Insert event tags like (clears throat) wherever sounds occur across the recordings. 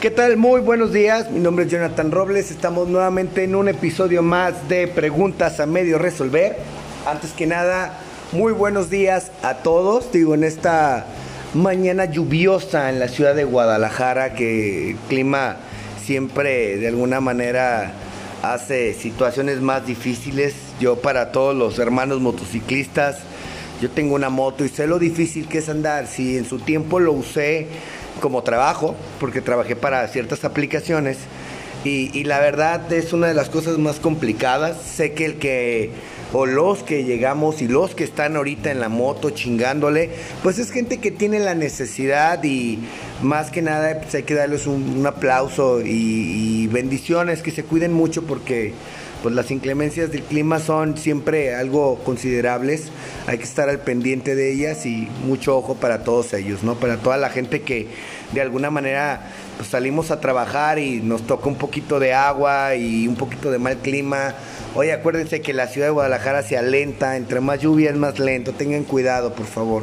¿Qué tal? Muy buenos días. Mi nombre es Jonathan Robles. Estamos nuevamente en un episodio más de Preguntas a Medio Resolver. Antes que nada, muy buenos días a todos. Digo, en esta mañana lluviosa en la ciudad de Guadalajara, que el clima siempre de alguna manera hace situaciones más difíciles. Yo para todos los hermanos motociclistas, yo tengo una moto y sé lo difícil que es andar. Si en su tiempo lo usé como trabajo, porque trabajé para ciertas aplicaciones, y, la verdad es una de las cosas más complicadas. Sé que el que o los que llegamos y los que están ahorita en la moto chingándole, pues es gente que tiene la necesidad y más que nada pues hay que darles un, aplauso y, bendiciones, que se cuiden mucho porque pues las inclemencias del clima son siempre algo considerables, hay que estar al pendiente de ellas y mucho ojo para todos ellos, ¿no? Para toda la gente que de alguna manera pues, salimos a trabajar y nos toca un poquito de agua y un poquito de mal clima Oye, acuérdense que la ciudad de Guadalajara se alenta, entre más lluvia es más lento, tengan cuidado, por favor.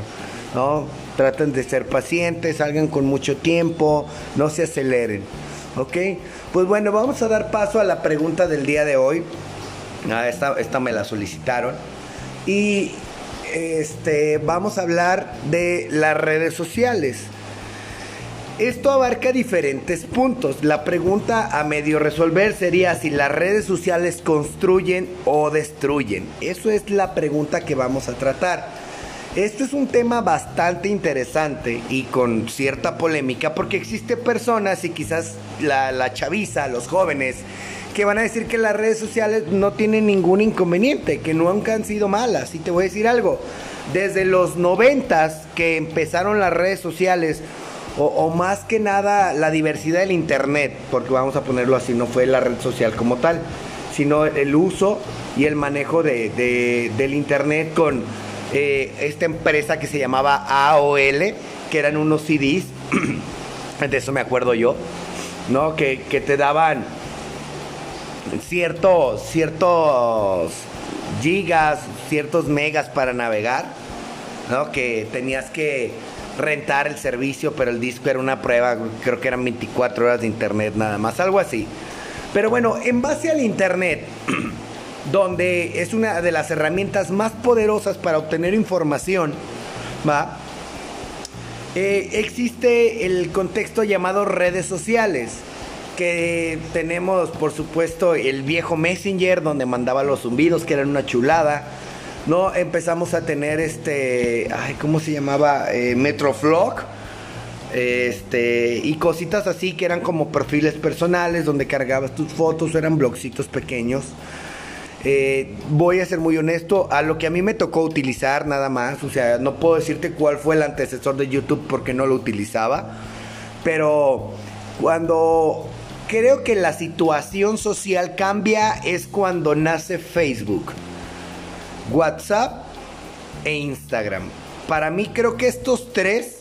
¿no? Traten de ser pacientes, salgan con mucho tiempo, no se aceleren. ¿Ok? Pues bueno, vamos a dar paso a la pregunta del día de hoy. Ah, esta, esta me la solicitaron. Y este, vamos a hablar de las redes sociales. Esto abarca diferentes puntos. La pregunta a medio resolver sería si las redes sociales construyen o destruyen. Eso es la pregunta que vamos a tratar. Esto es un tema bastante interesante y con cierta polémica porque existe personas y quizás la, la chaviza, los jóvenes, que van a decir que las redes sociales no tienen ningún inconveniente, que nunca han sido malas. Y te voy a decir algo, desde los noventas que empezaron las redes sociales, o, más que nada la diversidad del Internet, porque vamos a ponerlo así, no fue la red social como tal, sino el uso y el manejo de, del Internet con eh, esta empresa que se llamaba AOL, que eran unos CDs, (clears throat) de eso me acuerdo yo, ¿no? Que, que te daban ciertos, ciertos gigas, ciertos megas para navegar, ¿no? Que tenías que rentar el servicio, pero el disco era una prueba, creo que eran 24 horas de internet nada más, algo así. Pero bueno, en base al internet, (clears throat) donde es una de las herramientas más poderosas para obtener información, ¿va? Eh, existe el contexto llamado redes sociales, que tenemos por supuesto el viejo Messenger, donde mandaba los zumbidos, que eran una chulada no empezamos a tener este, ay, ¿cómo se llamaba? Eh, Metroflog. Este, y cositas así que eran como perfiles personales donde cargabas tus fotos, eran blogcitos pequeños. Eh, voy a ser muy honesto, a lo que a mí me tocó utilizar nada más, o sea, no puedo decirte cuál fue el antecesor de YouTube porque no lo utilizaba, pero cuando creo que la situación social cambia es cuando nace Facebook. WhatsApp e Instagram. Para mí creo que estos tres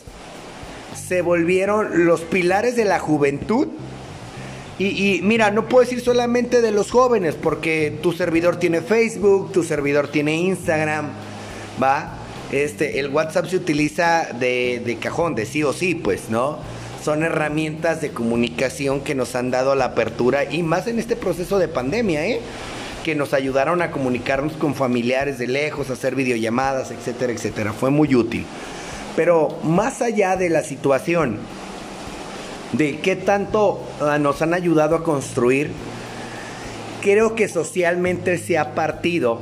se volvieron los pilares de la juventud. Y, mira, no puedo decir solamente de los jóvenes, porque tu servidor tiene Facebook, tu servidor tiene Instagram, ¿va? Este, el WhatsApp se utiliza de, de cajón, de sí o sí, pues, ¿no? Son herramientas de comunicación que nos han dado la apertura y más en este proceso de pandemia, ¿eh? Que nos ayudaron a comunicarnos con familiares de lejos, hacer videollamadas, etcétera, etcétera. Fue muy útil. Pero más allá de la situación, de qué tanto ah, nos han ayudado a construir, creo que socialmente se ha partido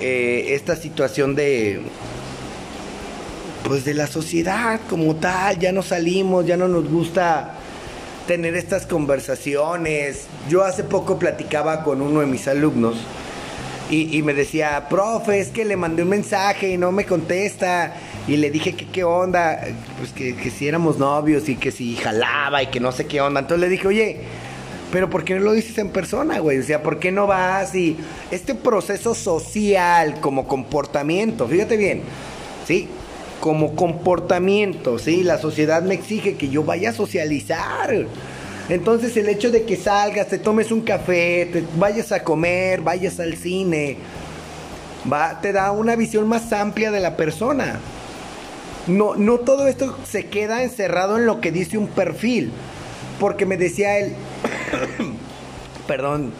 eh, esta situación de pues de la sociedad como tal, ya no salimos, ya no nos gusta tener estas conversaciones. Yo hace poco platicaba con uno de mis alumnos y, me decía, profe, es que le mandé un mensaje y no me contesta. Y le dije que qué onda, pues que, que si éramos novios y que si jalaba y que no sé qué onda. Entonces le dije, oye, pero ¿por qué no lo dices en persona, güey? O sea, ¿por qué no vas? Y este proceso social como comportamiento, fíjate bien, ¿sí? Como comportamiento, ¿sí? La sociedad me exige que yo vaya a socializar. Entonces el hecho de que salgas, te tomes un café, te vayas a comer, vayas al cine, va, te da una visión más amplia de la persona. No, no todo esto se queda encerrado en lo que dice un perfil. porque me decía él, (coughs) perdón,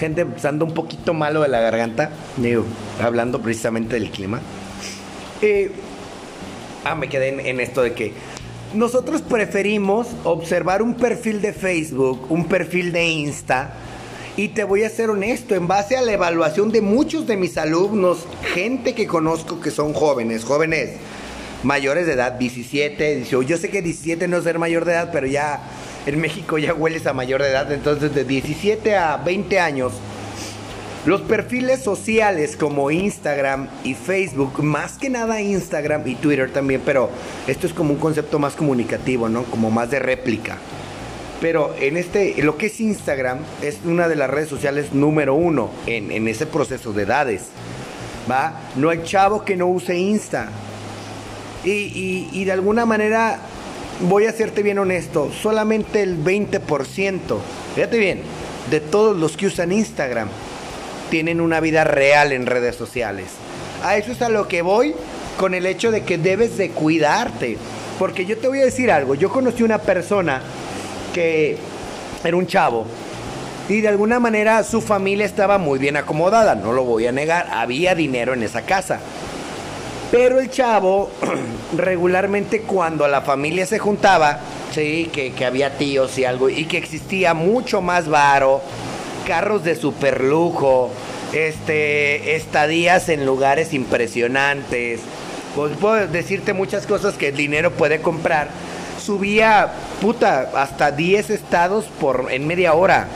gente usando un poquito malo de la garganta, hablando precisamente del clima. Eh, ah, me quedé en, esto de que nosotros preferimos observar un perfil de Facebook, un perfil de Insta, y te voy a ser honesto, en base a la evaluación de muchos de mis alumnos, gente que conozco que son jóvenes, jóvenes mayores de edad, 17, 18, yo sé que 17 no es ser mayor de edad, pero ya en México ya hueles a mayor de edad, entonces de 17 a 20 años, los perfiles sociales como Instagram y Facebook, más que nada Instagram y Twitter también, pero esto es como un concepto más comunicativo, ¿no? Como más de réplica. Pero en este, lo que es Instagram es una de las redes sociales número uno en, ese proceso de edades. ¿Va? No hay chavo que no use Insta. Y, y de alguna manera, voy a hacerte bien honesto, solamente el 20%, fíjate bien, de todos los que usan Instagram tienen una vida real en redes sociales. A eso es a lo que voy con el hecho de que debes de cuidarte. Porque yo te voy a decir algo, yo conocí una persona que era un chavo y de alguna manera su familia estaba muy bien acomodada, no lo voy a negar, había dinero en esa casa. Pero el chavo (clears throat) regularmente cuando la familia se juntaba, sí, que, había tíos y algo, y que existía mucho más varo, carros de super lujo, este, estadías en lugares impresionantes. Pues puedo decirte muchas cosas que el dinero puede comprar subía, puta, hasta 10 estados por, en media hora.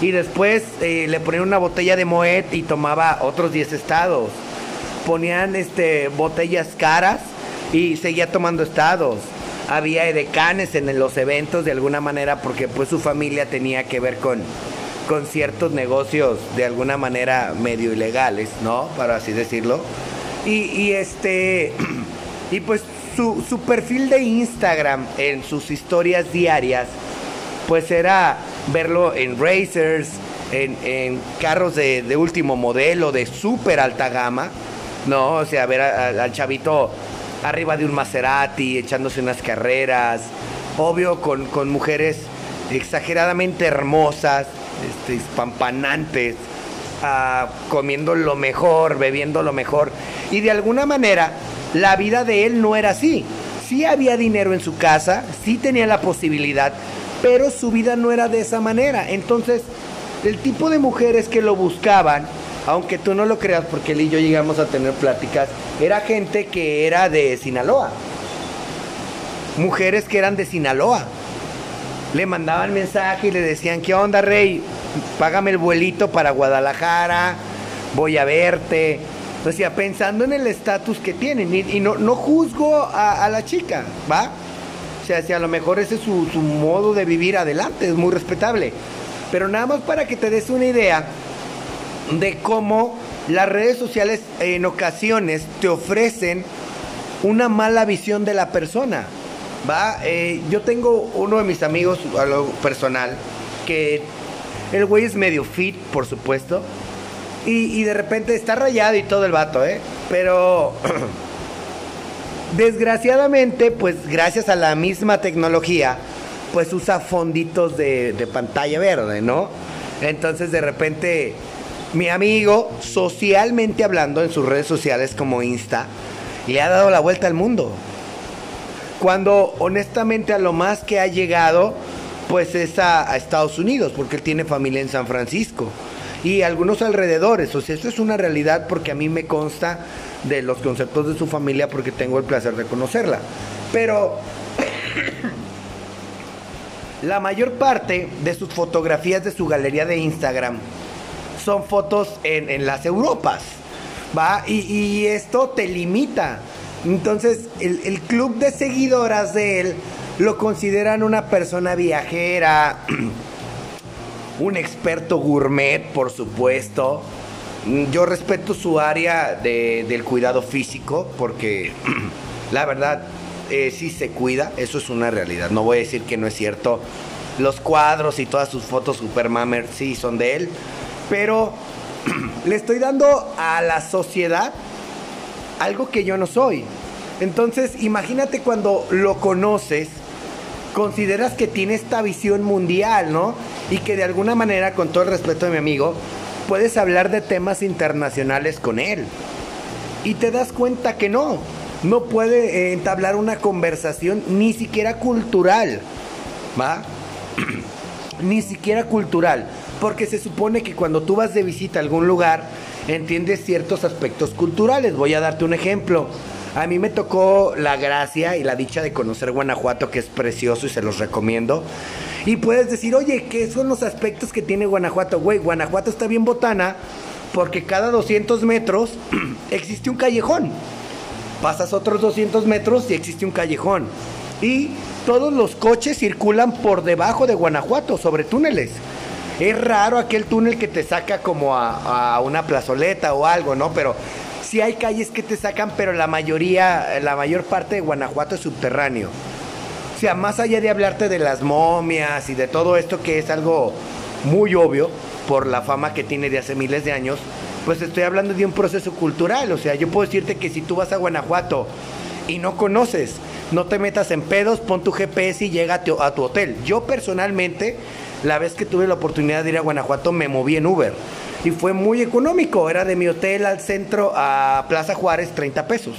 Y después eh, le ponían una botella de Moet y tomaba otros 10 estados. Ponían este, botellas caras y seguía tomando estados. Había edecanes en los eventos de alguna manera porque pues su familia tenía que ver con, con ciertos negocios de alguna manera medio ilegales, ¿no? Para así decirlo. Y, este, (clears throat) y pues su, perfil de Instagram en sus historias diarias, pues era verlo en racers, en, carros de, último modelo, de súper alta gama, ¿no? O sea, ver al chavito arriba de un Maserati, echándose unas carreras, obvio con, mujeres exageradamente hermosas, este, espampanantes, ah, comiendo lo mejor, bebiendo lo mejor, y de alguna manera la vida de él no era así. Sí había dinero en su casa, sí tenía la posibilidad, pero su vida no era de esa manera. Entonces, el tipo de mujeres que lo buscaban, aunque tú no lo creas, porque él y yo llegamos a tener pláticas, era gente que era de Sinaloa. Mujeres que eran de Sinaloa. Le mandaban mensaje y le decían, ¿qué onda, Rey? Págame el vuelito para Guadalajara, voy a verte o sea, pensando en el estatus que tienen. Y, no, no juzgo a, la chica, ¿va? O sea, si a lo mejor ese es su, modo de vivir adelante, es muy respetable. Pero nada más para que te des una idea de cómo las redes sociales en ocasiones te ofrecen una mala visión de la persona. ¿Va? Eh, yo tengo uno de mis amigos, a lo personal, que el güey es medio fit, por supuesto. Y, de repente está rayado y todo el vato, ¿eh? Pero (clears throat) desgraciadamente, pues gracias a la misma tecnología, pues usa fonditos de, de, pantalla verde, ¿no? Entonces de repente mi amigo, socialmente hablando en sus redes sociales como Insta, le ha dado la vuelta al mundo. Cuando honestamente a lo más que ha llegado, pues es a, Estados Unidos, porque él tiene familia en San Francisco y algunos alrededores. O sea, eso es una realidad porque a mí me consta de los conceptos de su familia porque tengo el placer de conocerla. Pero (coughs) la mayor parte de sus fotografías de su galería de Instagram son fotos en, las Europas. ¿Va? Y, esto te limita. Entonces, el, club de seguidoras de él lo consideran una persona viajera. (clears throat) un experto gourmet, por supuesto. Yo respeto su área del cuidado físico porque (clears throat) la verdad eh, sí se cuida, eso es una realidad. No voy a decir que no es cierto. Los cuadros y todas sus fotos Supermamer sí son de él, pero (clears throat) le estoy dando a la sociedad algo que yo no soy. Entonces, imagínate cuando lo conoces consideras que tiene esta visión mundial, ¿no? Y que de alguna manera, con todo el respeto de mi amigo, puedes hablar de temas internacionales con él. Y te das cuenta que no, no puede eh, entablar una conversación ni siquiera cultural, ¿va? (clears throat) ni siquiera cultural, porque se supone que cuando tú vas de visita a algún lugar, entiendes ciertos aspectos culturales. Voy a darte un ejemplo. A mí me tocó la gracia y la dicha de conocer Guanajuato, que es precioso y se los recomiendo. Y puedes decir, oye, ¿qué son los aspectos que tiene Guanajuato? Güey, Guanajuato está bien botana porque cada 200 metros (clears throat) existe un callejón. Pasas otros 200 metros y existe un callejón. Y todos los coches circulan por debajo de Guanajuato, sobre túneles. Es raro aquel túnel que te saca como a, una plazoleta o algo, ¿no? Pero sí hay calles que te sacan, pero la mayoría, la mayor parte de Guanajuato es subterráneo. O sea, más allá de hablarte de las momias y de todo esto que es algo muy obvio por la fama que tiene de hace miles de años, pues estoy hablando de un proceso cultural. O sea, yo puedo decirte que si tú vas a Guanajuato y no conoces, no te metas en pedos, pon tu GPS y llega a tu hotel. Yo personalmente, la vez que tuve la oportunidad de ir a Guanajuato, me moví en Uber y fue muy económico. Era de mi hotel al centro a Plaza Juárez 30 pesos.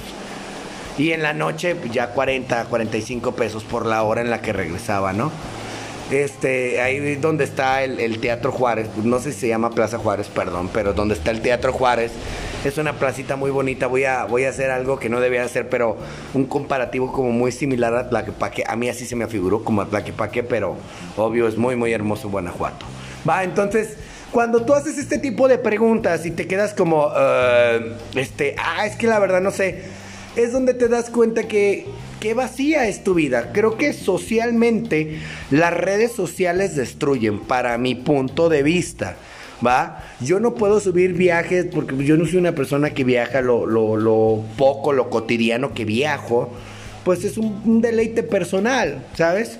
Y en la noche pues, ya 40, 45 pesos por la hora en la que regresaba, ¿no? Este, ahí donde está el, Teatro Juárez, no sé si se llama Plaza Juárez, perdón, pero donde está el Teatro Juárez, es una placita muy bonita. Voy a, voy a hacer algo que no debía hacer, pero un comparativo como muy similar a Tlaquepaque. A mí así se me afiguró como a Tlaquepaque, pero obvio es muy, muy hermoso Guanajuato. Va, entonces cuando tú haces este tipo de preguntas y te quedas como, uh, este, ah, es que la verdad no sé, es donde te das cuenta que qué vacía es tu vida. Creo que socialmente las redes sociales destruyen, para mi punto de vista. ¿Va? Yo no puedo subir viajes porque yo no soy una persona que viaja lo, lo, lo poco, lo cotidiano que viajo. Pues es un, deleite personal, ¿sabes?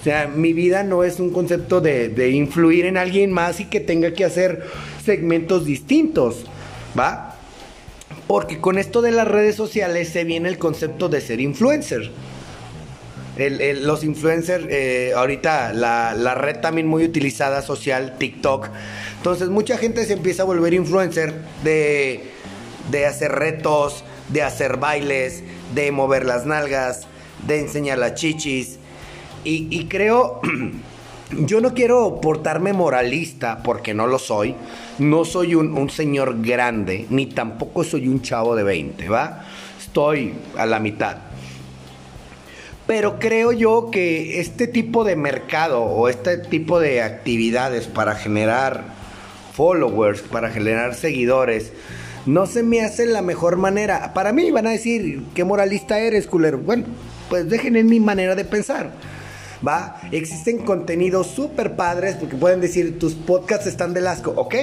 O sea, mi vida no es un concepto de, influir en alguien más y que tenga que hacer segmentos distintos, ¿va? Porque con esto de las redes sociales se viene el concepto de ser influencer. Los influencers, eh, ahorita la, la, red también muy utilizada social, TikTok. Entonces mucha gente se empieza a volver influencer de, de hacer retos, de hacer bailes, de mover las nalgas, de enseñar las chichis, y, creo, (clears throat) yo no quiero portarme moralista porque no lo soy. No soy un, señor grande, ni tampoco soy un chavo de 20, ¿va? Estoy a la mitad. Pero creo yo que este tipo de mercado o este tipo de actividades para generar followers, para generar seguidores, no se me hace la mejor manera. Para mí van a decir, ¿qué moralista eres, culero? Bueno, pues dejen en mi manera de pensar. ¿Va? Existen contenidos súper padres porque pueden decir, tus podcasts están de asco. Ok,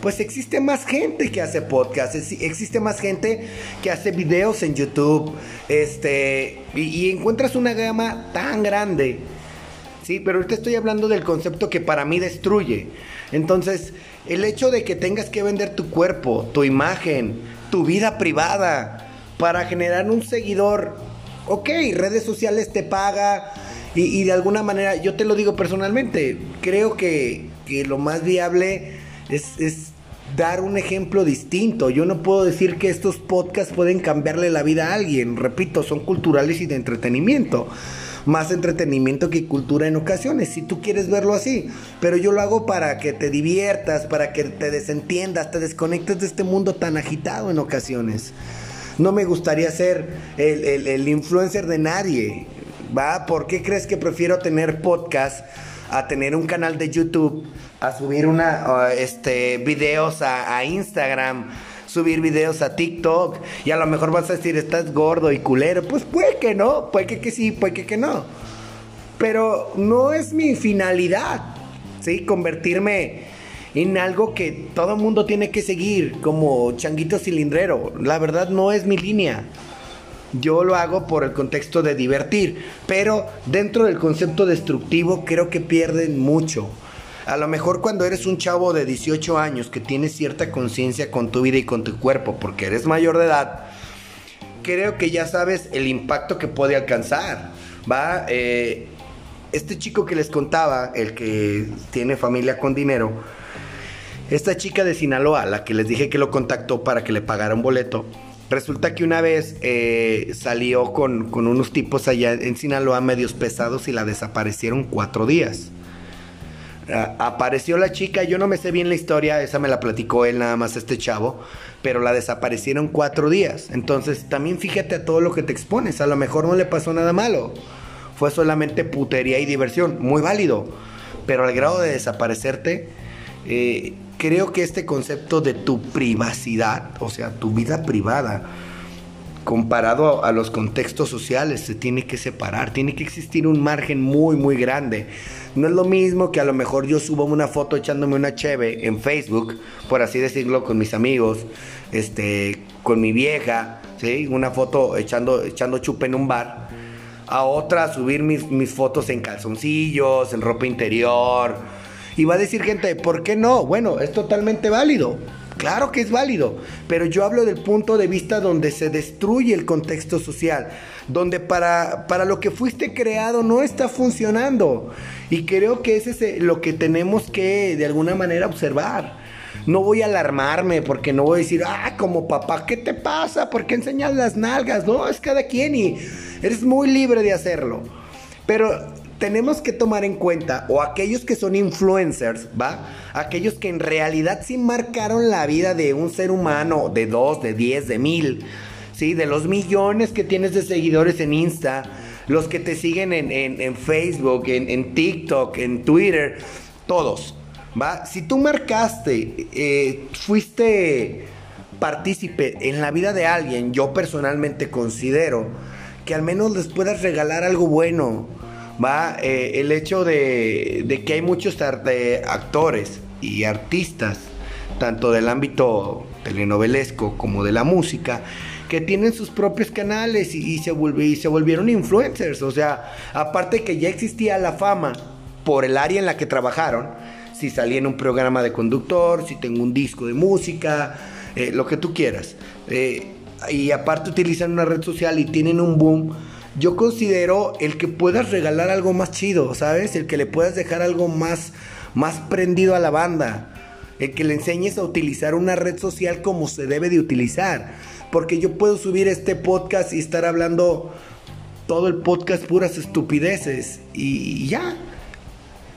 pues existe más gente que hace podcasts, existe más gente que hace videos en YouTube, este, y, encuentras una gama tan grande. Sí, pero ahorita estoy hablando del concepto que para mí destruye. Entonces, el hecho de que tengas que vender tu cuerpo, tu imagen, tu vida privada para generar un seguidor, ok, redes sociales te paga, y, de alguna manera, yo te lo digo personalmente, creo que, lo más viable es, dar un ejemplo distinto. Yo no puedo decir que estos podcasts pueden cambiarle la vida a alguien. Repito, son culturales y de entretenimiento. Más entretenimiento que cultura en ocasiones, si tú quieres verlo así. Pero yo lo hago para que te diviertas, para que te desentiendas, te desconectes de este mundo tan agitado en ocasiones. No me gustaría ser el, el influencer de nadie. ¿Va? ¿Por qué crees que prefiero tener podcast a tener un canal de YouTube, a subir una, este, videos a, Instagram? subir videos a TikTok y a lo mejor vas a decir estás gordo y culero. Pues puede que no, puede que, que sí, puede que, que no. Pero no es mi finalidad, ¿sí? Convertirme en algo que todo el mundo tiene que seguir como changuito cilindrero. La verdad no es mi línea. Yo lo hago por el contexto de divertir, pero dentro del concepto destructivo creo que pierden mucho. A lo mejor cuando eres un chavo de 18 años que tienes cierta conciencia con tu vida y con tu cuerpo porque eres mayor de edad, creo que ya sabes el impacto que puede alcanzar. Va, eh, este chico que les contaba, el que tiene familia con dinero, esta chica de Sinaloa, la que les dije que lo contactó para que le pagara un boleto, resulta que una vez eh, salió con, con unos tipos allá en Sinaloa medios pesados y la desaparecieron cuatro días apareció la chica, yo no me sé bien la historia, esa me la platicó él nada más este chavo, pero la desaparecieron cuatro días. Entonces también fíjate a todo lo que te expones, a lo mejor no le pasó nada malo, fue solamente putería y diversión, muy válido, pero al grado de desaparecerte, eh, creo que este concepto de tu privacidad, o sea, tu vida privada, comparado a, a los contextos sociales, se tiene que separar, tiene que existir un margen muy, muy grande no es lo mismo que a lo mejor yo subo una foto echándome una cheve en Facebook, por así decirlo, con mis amigos, este, con mi vieja, ¿sí? Una foto echando, echando chupe en un bar. A otra subir mis, mis fotos en calzoncillos, en ropa interior. Y va a decir gente, ¿por qué no? Bueno, es totalmente válido. Claro que es válido, pero yo hablo del punto de vista donde se destruye el contexto social, donde para, para lo que fuiste creado no está funcionando. Y creo que ese es lo que tenemos que de alguna manera observar. No voy a alarmarme porque no voy a decir, ah, como papá, ¿qué te pasa? ¿Por qué enseñas las nalgas? No, es cada quien y eres muy libre de hacerlo. Pero tenemos que tomar en cuenta, o aquellos que son influencers, ¿va? Aquellos que en realidad sí marcaron la vida de un ser humano, de dos, de diez, de mil, ¿sí? De los millones que tienes de seguidores en Insta, los que te siguen en, Facebook, en, TikTok, en Twitter, todos, ¿va? Si tú marcaste, eh, fuiste partícipe en la vida de alguien, yo personalmente considero que al menos les puedas regalar algo bueno va eh, el hecho de, que hay muchos actores y artistas, tanto del ámbito telenovelesco como de la música, que tienen sus propios canales y, se, volvieron influencers. O sea, aparte que ya existía la fama por el área en la que trabajaron, si salía en un programa de conductor, si tengo un disco de música, eh, lo que tú quieras. Eh, y aparte utilizan una red social y tienen un boom yo considero el que puedas regalar algo más chido, ¿sabes? El que le puedas dejar algo más, más prendido a la banda. El que le enseñes a utilizar una red social como se debe de utilizar. Porque yo puedo subir este podcast y estar hablando todo el podcast puras estupideces. Y, ya.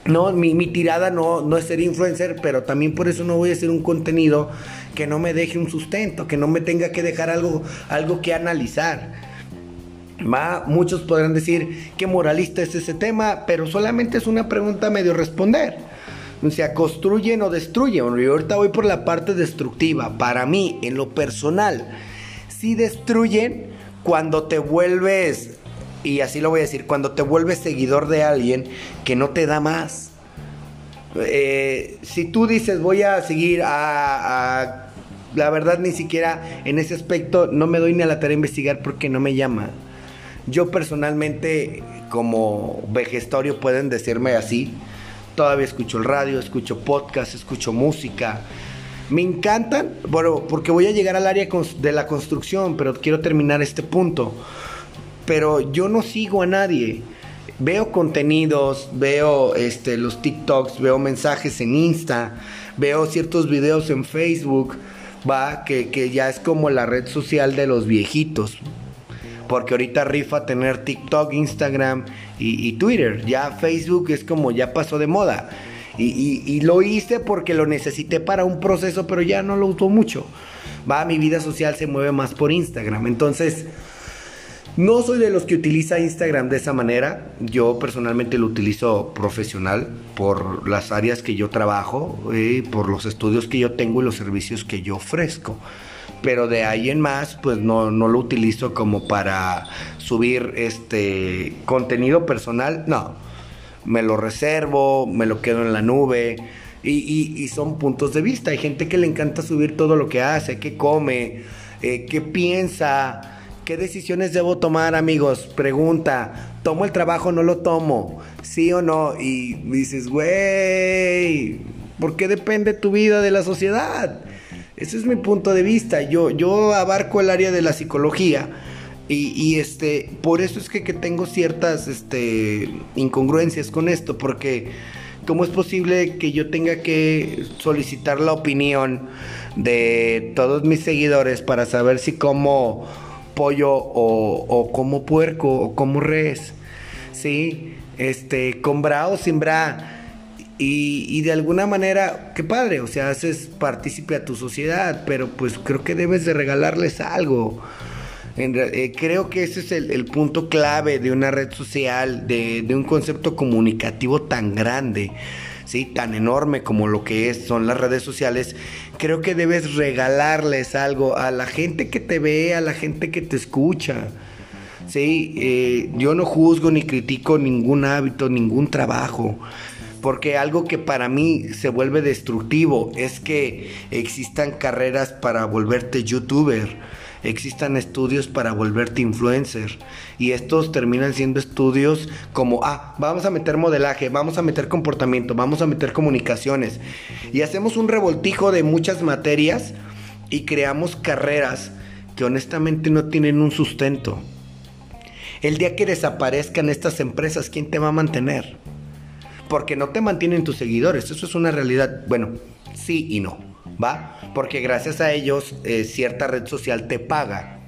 No, mi, mi, tirada no, no es ser influencer, pero también por eso no voy a hacer un contenido que no me deje un sustento, que no me tenga que dejar algo, algo que analizar. Va, muchos podrán decir qué moralista es ese tema, pero solamente es una pregunta medio responder. O sea, construyen o destruyen. Yo ahorita voy por la parte destructiva. Para mí, en lo personal, sí destruyen cuando te vuelves, y así lo voy a decir, cuando te vuelves seguidor de alguien que no te da más. Eh, si tú dices voy a seguir a, a, la verdad ni siquiera en ese aspecto no me doy ni a la tarea de investigar porque no me llama. Yo personalmente, como vejestorio, pueden decirme así. Todavía escucho el radio, escucho podcast, escucho música. Me encantan, bueno, porque voy a llegar al área de la construcción, pero quiero terminar este punto. Pero yo no sigo a nadie. Veo contenidos, veo este, los TikToks, veo mensajes en Insta, veo ciertos videos en Facebook, va, que, que ya es como la red social de los viejitos porque ahorita rifa tener TikTok, Instagram y, Twitter. Ya Facebook es como ya pasó de moda. Y, lo hice porque lo necesité para un proceso, pero ya no lo uso mucho. Va, mi vida social se mueve más por Instagram. Entonces, no soy de los que utiliza Instagram de esa manera. Yo personalmente lo utilizo profesional por las áreas que yo trabajo, eh, por los estudios que yo tengo y los servicios que yo ofrezco pero de ahí en más, pues no, lo utilizo como para subir este contenido personal, no. Me lo reservo, me lo quedo en la nube. Y, son puntos de vista. Hay gente que le encanta subir todo lo que hace, qué come, eh, qué piensa, qué decisiones debo tomar, amigos. Pregunta, ¿tomo el trabajo no lo tomo? ¿Sí o no? Y dices, güey, ¿por qué depende tu vida de la sociedad? Ese es mi punto de vista. Yo, yo abarco el área de la psicología Y, este, por eso es que, que, tengo ciertas este, incongruencias con esto, porque ¿cómo es posible que yo tenga que solicitar la opinión de todos mis seguidores para saber si como pollo o, como puerco o como res? ¿Sí? Este, con bra o sin bra. Y, de alguna manera, qué padre, o sea, haces partícipe a tu sociedad, pero pues creo que debes de regalarles algo. Eh, creo que ese es el, punto clave de una red social, de, un concepto comunicativo tan grande. ¿sí? tan enorme como lo que es, son las redes sociales, creo que debes regalarles algo a la gente que te ve, a la gente que te escucha. ¿sí? Eh, yo no juzgo ni critico ningún hábito, ningún trabajo, porque algo que para mí se vuelve destructivo es que existan carreras para volverte youtuber existan estudios para volverte influencer. Y estos terminan siendo estudios como, ah, vamos a meter modelaje, vamos a meter comportamiento, vamos a meter comunicaciones. Y hacemos un revoltijo de muchas materias y creamos carreras que honestamente no tienen un sustento. El día que desaparezcan estas empresas, ¿quién te va a mantener? Porque no te mantienen tus seguidores, eso es una realidad. Bueno, sí y no. ¿va? Porque gracias a ellos eh, cierta red social te paga.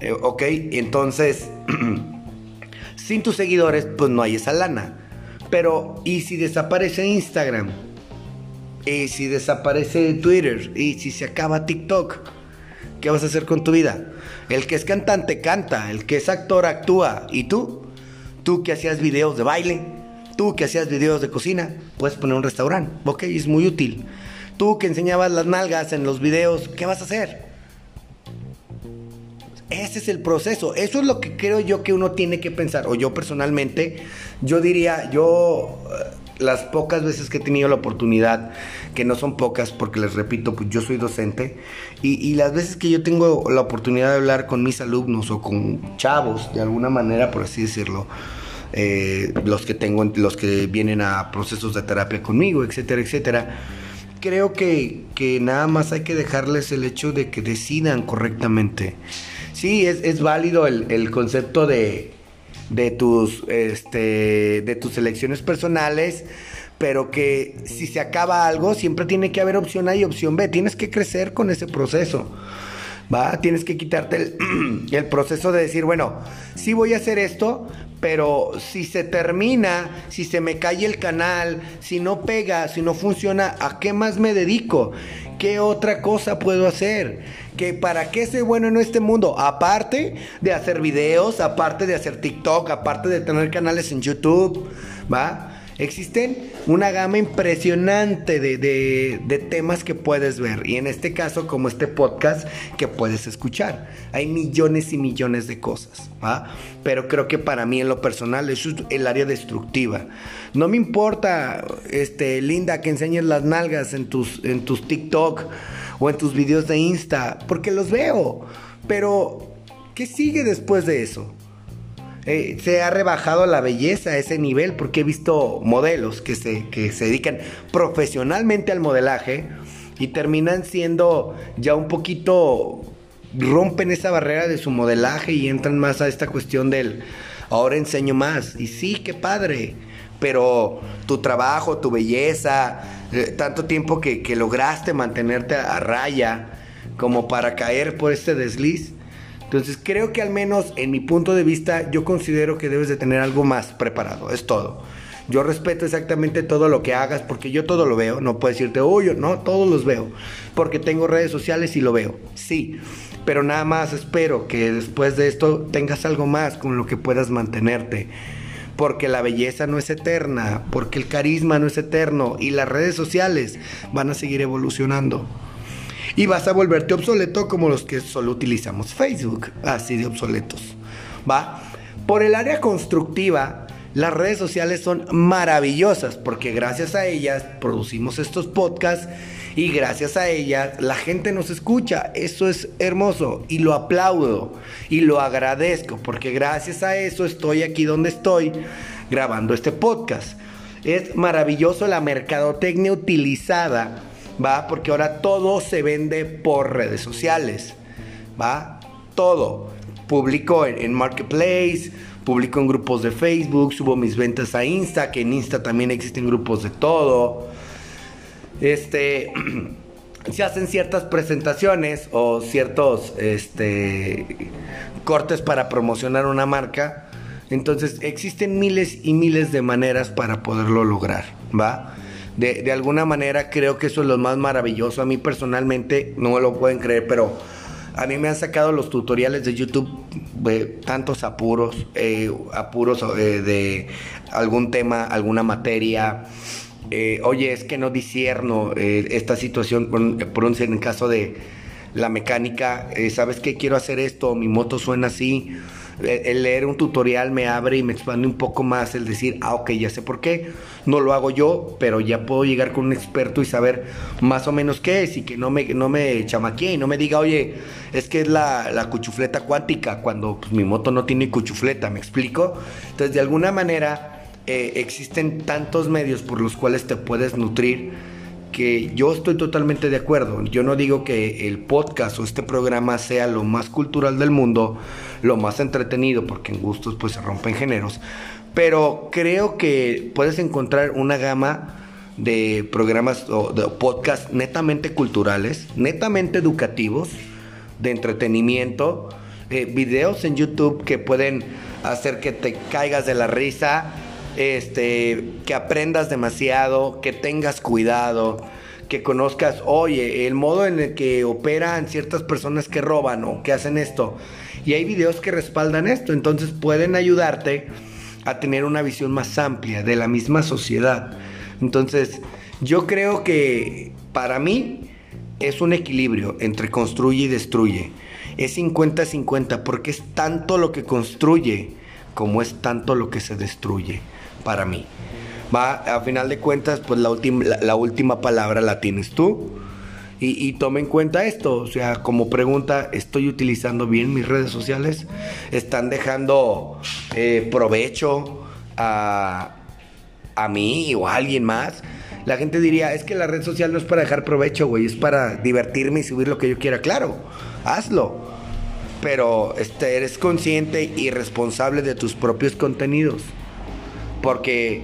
Eh, ok, entonces, (clears throat) sin tus seguidores, pues no hay esa lana. Pero, ¿y si desaparece Instagram? ¿Y si desaparece Twitter? ¿Y si se acaba TikTok? ¿Qué vas a hacer con tu vida? El que es cantante canta, el que es actor actúa. ¿Y tú? Tú que hacías videos de baile, tú que hacías videos de cocina, puedes poner un restaurante. Ok, es muy útil. Tú que enseñabas las nalgas en los videos, ¿qué vas a hacer? Ese es el proceso. Eso es lo que creo yo que uno tiene que pensar. O yo personalmente, yo diría, yo eh, las pocas veces que he tenido la oportunidad, que no son pocas porque les repito, pues yo soy docente, y, las veces que yo tengo la oportunidad de hablar con mis alumnos o con chavos, de alguna manera, por así decirlo, eh, los que tengo, los que vienen a procesos de terapia conmigo, etcétera, etcétera creo que, nada más hay que dejarles el hecho de que decidan correctamente. Sí, es, válido el, concepto de, de, tus, este, de tus elecciones personales, pero que si se acaba algo, siempre tiene que haber opción A y opción B. Tienes que crecer con ese proceso. ¿Va? Tienes que quitarte el, (clears throat) el proceso de decir, bueno, sí voy a hacer esto, pero si se termina, si se me cae el canal, si no pega, si no funciona, ¿a qué más me dedico? ¿Qué otra cosa puedo hacer? ¿Que ¿Para qué soy bueno en este mundo? Aparte de hacer videos, aparte de hacer TikTok, aparte de tener canales en YouTube, ¿va? Existen una gama impresionante de, temas que puedes ver y en este caso como este podcast que puedes escuchar. Hay millones y millones de cosas, pero creo que para mí en lo personal es el área destructiva. No me importa, este, Linda, que enseñes las nalgas en tus, en tus TikTok o en tus videos de Insta, porque los veo, pero ¿qué sigue después de eso? Eh, se ha rebajado la belleza a ese nivel porque he visto modelos que se, que se dedican profesionalmente al modelaje y terminan siendo ya un poquito, rompen esa barrera de su modelaje y entran más a esta cuestión del, ahora enseño más. Y sí, qué padre, pero tu trabajo, tu belleza, eh, tanto tiempo que, que lograste mantenerte a raya como para caer por este desliz entonces creo que al menos en mi punto de vista yo considero que debes de tener algo más preparado, es todo. Yo respeto exactamente todo lo que hagas porque yo todo lo veo, no puedo decirte, uy, no, todos los veo, porque tengo redes sociales y lo veo, sí, pero nada más espero que después de esto tengas algo más con lo que puedas mantenerte porque la belleza no es eterna, porque el carisma no es eterno y las redes sociales van a seguir evolucionando y vas a volverte obsoleto como los que solo utilizamos Facebook, así de obsoletos. ¿Va? Por el área constructiva, las redes sociales son maravillosas porque gracias a ellas producimos estos podcasts y gracias a ellas la gente nos escucha. Eso es hermoso y lo aplaudo y lo agradezco porque gracias a eso estoy aquí donde estoy grabando este podcast. Es maravilloso la mercadotecnia utilizada ¿va? Porque ahora todo se vende por redes sociales, ¿va? Todo. publico en, Marketplace, publico en grupos de Facebook, subo mis ventas a Insta, que en Insta también existen grupos de todo. Este, (clears throat) se hacen ciertas presentaciones o ciertos este, cortes para promocionar una marca. Entonces existen miles y miles de maneras para poderlo lograr, ¿va? De, de, alguna manera creo que eso es lo más maravilloso. A mí personalmente, no me lo pueden creer, pero a mí me han sacado los tutoriales de YouTube de tantos apuros, eh, apuros eh, de algún tema, alguna materia. Eh, oye, es que no disierno esta situación, por, un en caso de la mecánica, ¿sabes qué? Quiero hacer esto, mi moto suena así el leer un tutorial me abre y me expande un poco más el decir, ah, ok, ya sé por qué. No lo hago yo, pero ya puedo llegar con un experto y saber más o menos qué es y que no me, no me chamaquee y no me diga, oye, es que es la, la cuchufleta cuántica cuando pues, mi moto no tiene cuchufleta, ¿me explico? Entonces, de alguna manera, eh, existen tantos medios por los cuales te puedes nutrir que yo estoy totalmente de acuerdo. Yo no digo que el podcast o este programa sea lo más cultural del mundo, lo más entretenido, porque en gustos pues se rompen géneros, pero creo que puedes encontrar una gama de programas o de podcast netamente culturales, netamente educativos, de entretenimiento, eh, videos en YouTube que pueden hacer que te caigas de la risa, este, que aprendas demasiado, que tengas cuidado, que conozcas, oye, el modo en el que operan ciertas personas que roban o que hacen esto. Y hay videos que respaldan esto, entonces pueden ayudarte a tener una visión más amplia de la misma sociedad. Entonces, yo creo que para mí es un equilibrio entre construye y destruye. Es 50-50 porque es tanto lo que construye como es tanto lo que se destruye para mí. Va, a final de cuentas, pues la, última la, última palabra la tienes tú. Y, y, tome en cuenta esto, o sea, como pregunta, ¿estoy utilizando bien mis redes sociales? ¿Están dejando eh, provecho a, a mí o a alguien más? La gente diría, es que la red social no es para dejar provecho, güey, es para divertirme y subir lo que yo quiera. Claro, hazlo. Pero este, eres consciente y responsable de tus propios contenidos porque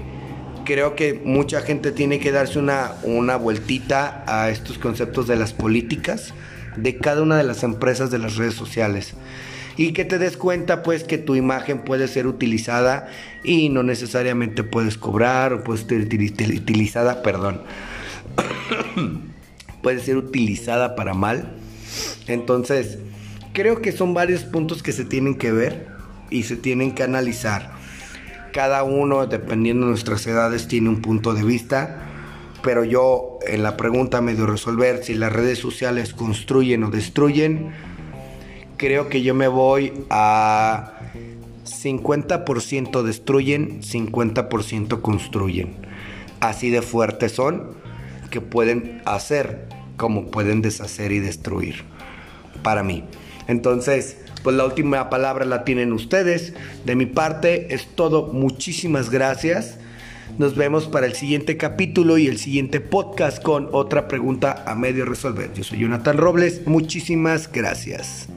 creo que mucha gente tiene que darse una, una vueltita a estos conceptos de las políticas de cada una de las empresas de las redes sociales y que te des cuenta pues que tu imagen puede ser utilizada y no necesariamente puedes cobrar o puede ser utilizada, perdón, (coughs) puede ser utilizada para mal. Entonces, creo que son varios puntos que se tienen que ver y se tienen que analizar. Cada uno, dependiendo de nuestras edades, tiene un punto de vista. Pero yo en la pregunta medio resolver si las redes sociales construyen o destruyen, creo que yo me voy a 50% destruyen, 50% construyen. Así de fuertes son que pueden hacer como pueden deshacer y destruir. Para mí. Entonces, pues la última palabra la tienen ustedes. De mi parte es todo. Muchísimas gracias. Nos vemos para el siguiente capítulo y el siguiente podcast con otra pregunta a medio resolver. Yo soy Jonathan Robles. Muchísimas gracias.